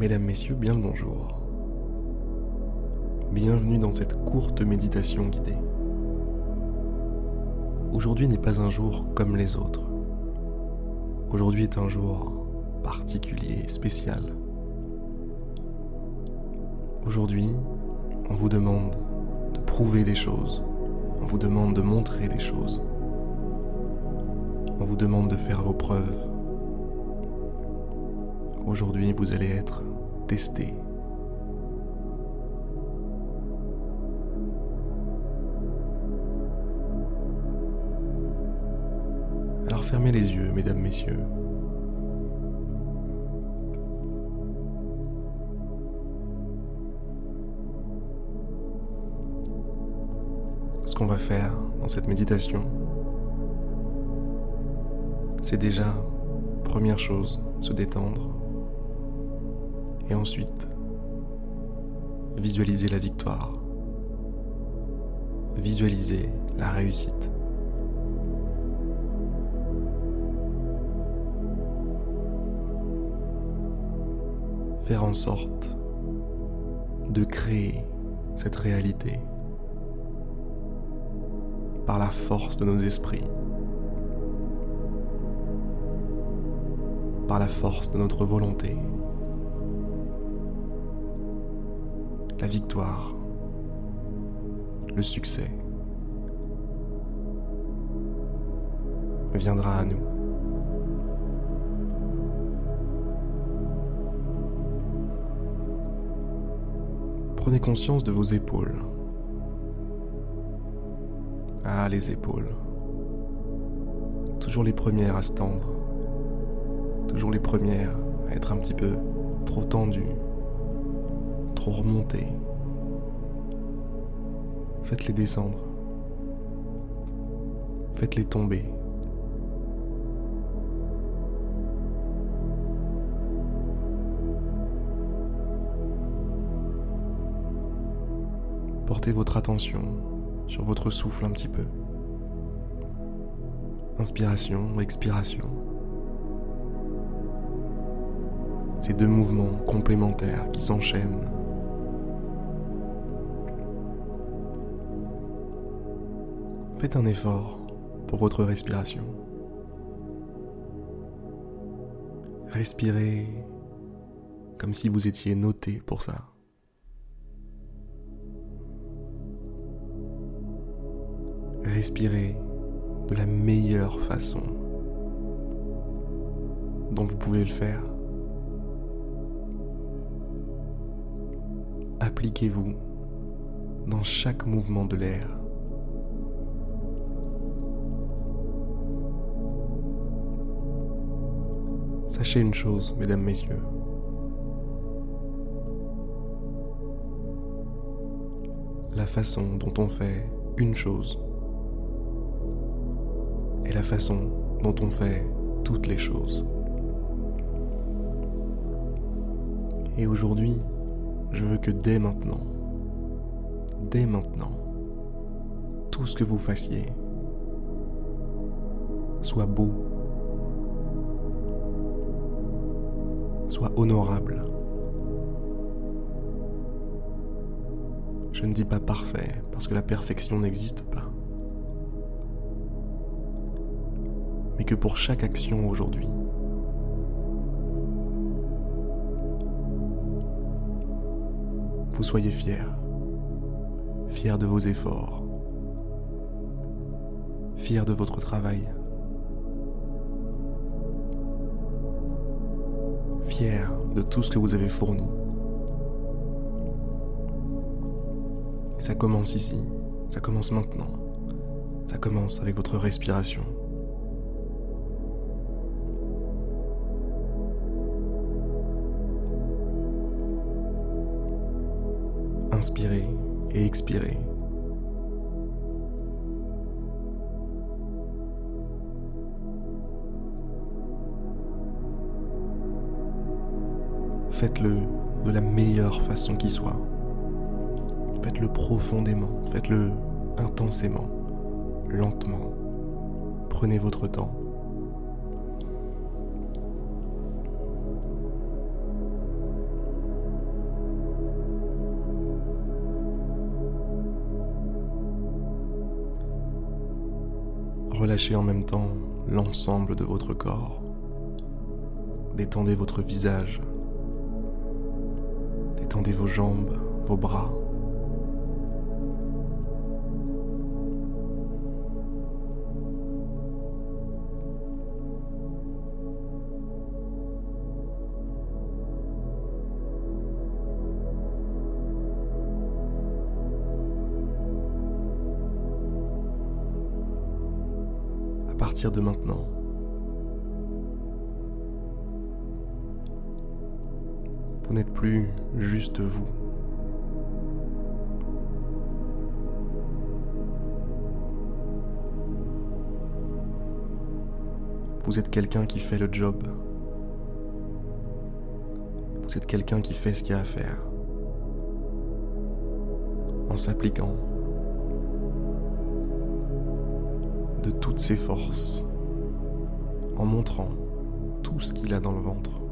Mesdames, Messieurs, bien le bonjour. Bienvenue dans cette courte méditation guidée. Aujourd'hui n'est pas un jour comme les autres. Aujourd'hui est un jour particulier, spécial. Aujourd'hui, on vous demande de prouver des choses, on vous demande de montrer des choses, on vous demande de faire vos preuves. Aujourd'hui, vous allez être testé. Alors fermez les yeux, mesdames, messieurs. Ce qu'on va faire dans cette méditation, c'est déjà, première chose, se détendre. Et ensuite, visualiser la victoire. Visualiser la réussite. Faire en sorte de créer cette réalité par la force de nos esprits, par la force de notre volonté. La victoire, le succès viendra à nous. Prenez conscience de vos épaules. Ah, les épaules. Toujours les premières à se tendre. Toujours les premières à être un petit peu trop tendues, trop remontées. Faites-les descendre. Faites-les tomber. Portez votre attention sur votre souffle un petit peu. Inspiration, expiration. Ces deux mouvements complémentaires qui s'enchaînent. Faites un effort pour votre respiration. Respirez comme si vous étiez noté pour ça. Respirez de la meilleure façon dont vous pouvez le faire. Appliquez-vous dans chaque mouvement de l'air. Sachez une chose, mesdames, messieurs. La façon dont on fait une chose est la façon dont on fait toutes les choses. Et aujourd'hui, je veux que dès maintenant, dès maintenant, tout ce que vous fassiez soit beau, soit honorable. Je ne dis pas parfait parce que la perfection n'existe pas. Mais que pour chaque action aujourd'hui, vous soyez fiers, fiers de vos efforts, fiers de votre travail, de tout ce que vous avez fourni. Ça commence ici, ça commence maintenant, ça commence avec votre respiration. Inspirez et expirez. faites-le de la meilleure façon qui soit. Faites-le profondément, faites-le intensément, lentement. Prenez votre temps. Relâchez en même temps l'ensemble de votre corps. Détendez votre visage, Détendez vos jambes, vos bras. À partir de maintenant, Vous n'êtes plus juste vous. Vous êtes quelqu'un qui fait le job. Vous êtes quelqu'un qui fait ce qu'il y a à faire. En s'appliquant de toutes ses forces. En montrant tout ce qu'il a dans le ventre.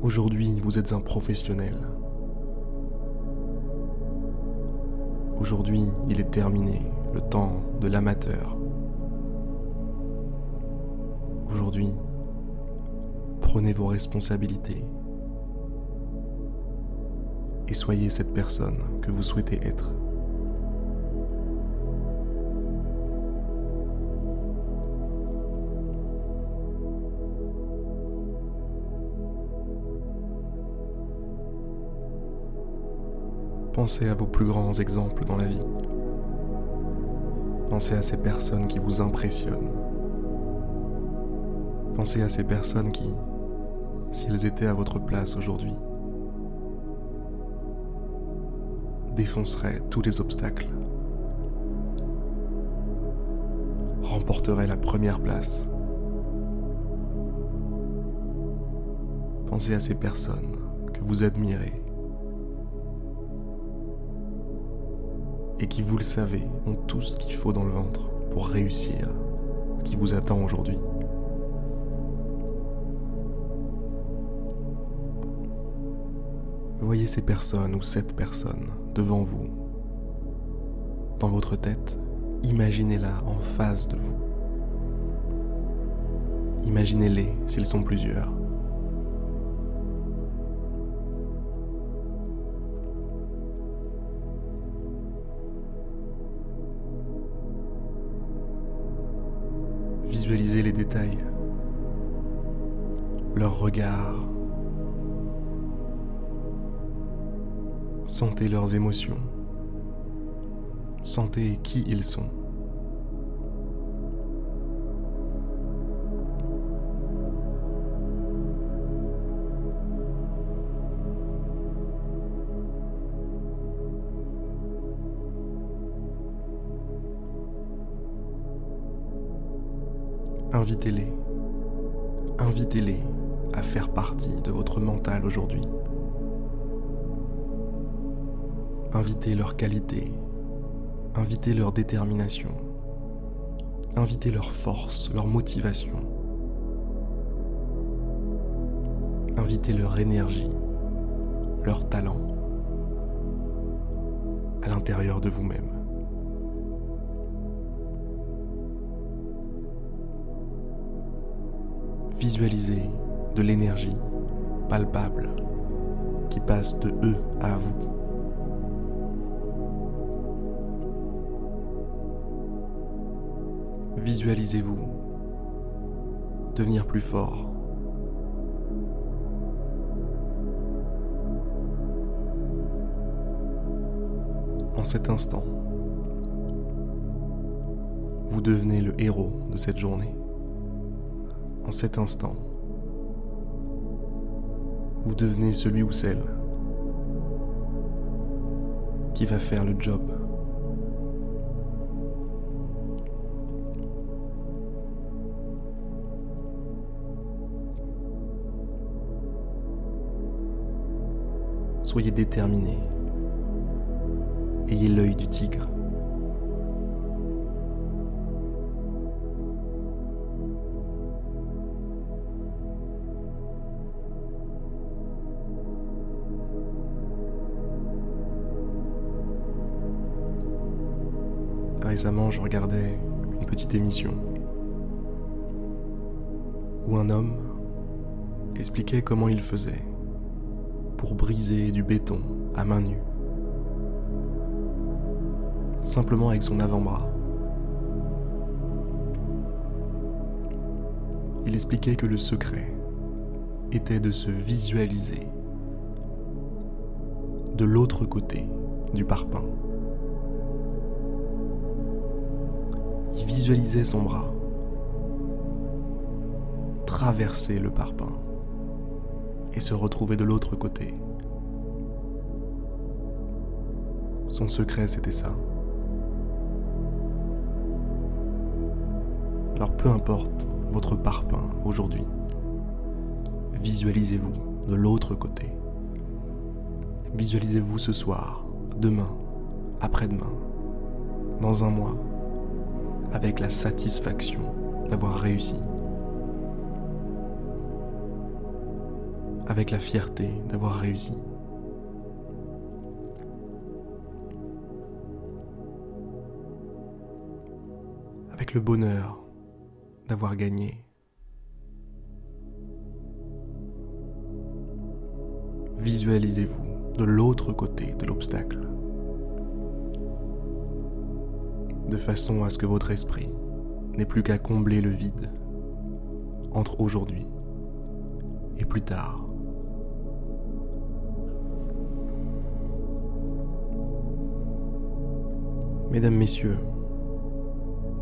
Aujourd'hui, vous êtes un professionnel. Aujourd'hui, il est terminé, le temps de l'amateur. Aujourd'hui, prenez vos responsabilités et soyez cette personne que vous souhaitez être. Pensez à vos plus grands exemples dans la vie. Pensez à ces personnes qui vous impressionnent. Pensez à ces personnes qui, si elles étaient à votre place aujourd'hui, défonceraient tous les obstacles, remporteraient la première place. Pensez à ces personnes que vous admirez et qui, vous le savez, ont tout ce qu'il faut dans le ventre pour réussir ce qui vous attend aujourd'hui. Voyez ces personnes ou cette personne devant vous, dans votre tête, imaginez-la en face de vous. Imaginez-les s'ils sont plusieurs. Visualisez les détails, leurs regards, sentez leurs émotions, sentez qui ils sont. Invitez-les. Invitez-les à faire partie de votre mental aujourd'hui. Invitez leur qualité. Invitez leur détermination. Invitez leur force, leur motivation. Invitez leur énergie, leur talent à l'intérieur de vous-même. Visualisez de l'énergie palpable qui passe de eux à vous. Visualisez-vous devenir plus fort. En cet instant, vous devenez le héros de cette journée en cet instant, vous devenez celui ou celle qui va faire le job. Soyez déterminé. Ayez l'œil du tigre. Récemment, je regardais une petite émission où un homme expliquait comment il faisait pour briser du béton à main nue, simplement avec son avant-bras. Il expliquait que le secret était de se visualiser de l'autre côté du parpaing. Il visualisait son bras traverser le parpaing et se retrouver de l'autre côté. Son secret, c'était ça. Alors peu importe votre parpaing aujourd'hui, visualisez-vous de l'autre côté. Visualisez-vous ce soir, demain, après-demain, dans un mois, avec la satisfaction d'avoir réussi. Avec la fierté d'avoir réussi. Avec le bonheur d'avoir gagné. Visualisez-vous de l'autre côté de l'obstacle. De façon à ce que votre esprit n'ait plus qu'à combler le vide entre aujourd'hui et plus tard. Mesdames, Messieurs,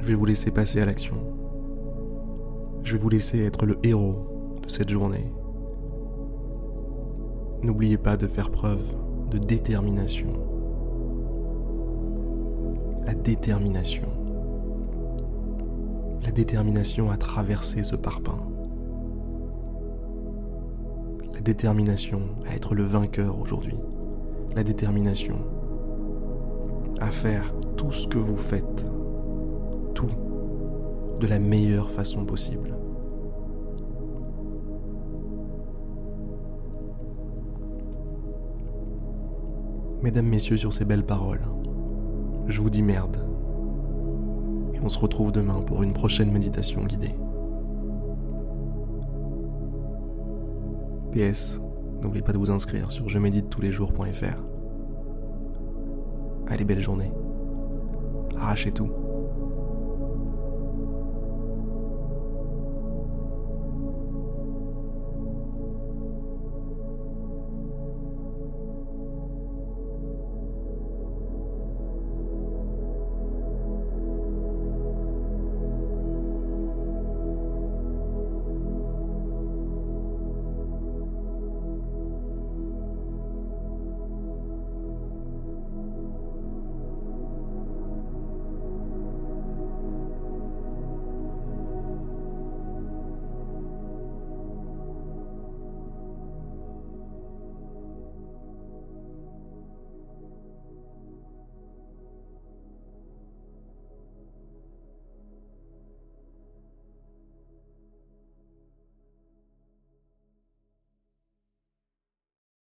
je vais vous laisser passer à l'action. Je vais vous laisser être le héros de cette journée. N'oubliez pas de faire preuve de détermination. La détermination. La détermination à traverser ce parpaing. La détermination à être le vainqueur aujourd'hui. La détermination à faire tout ce que vous faites. Tout de la meilleure façon possible. Mesdames, Messieurs, sur ces belles paroles, je vous dis merde. Et on se retrouve demain pour une prochaine méditation guidée. PS, n'oubliez pas de vous inscrire sur je médite tous les jours.fr. Allez, belle journée. Arrachez tout.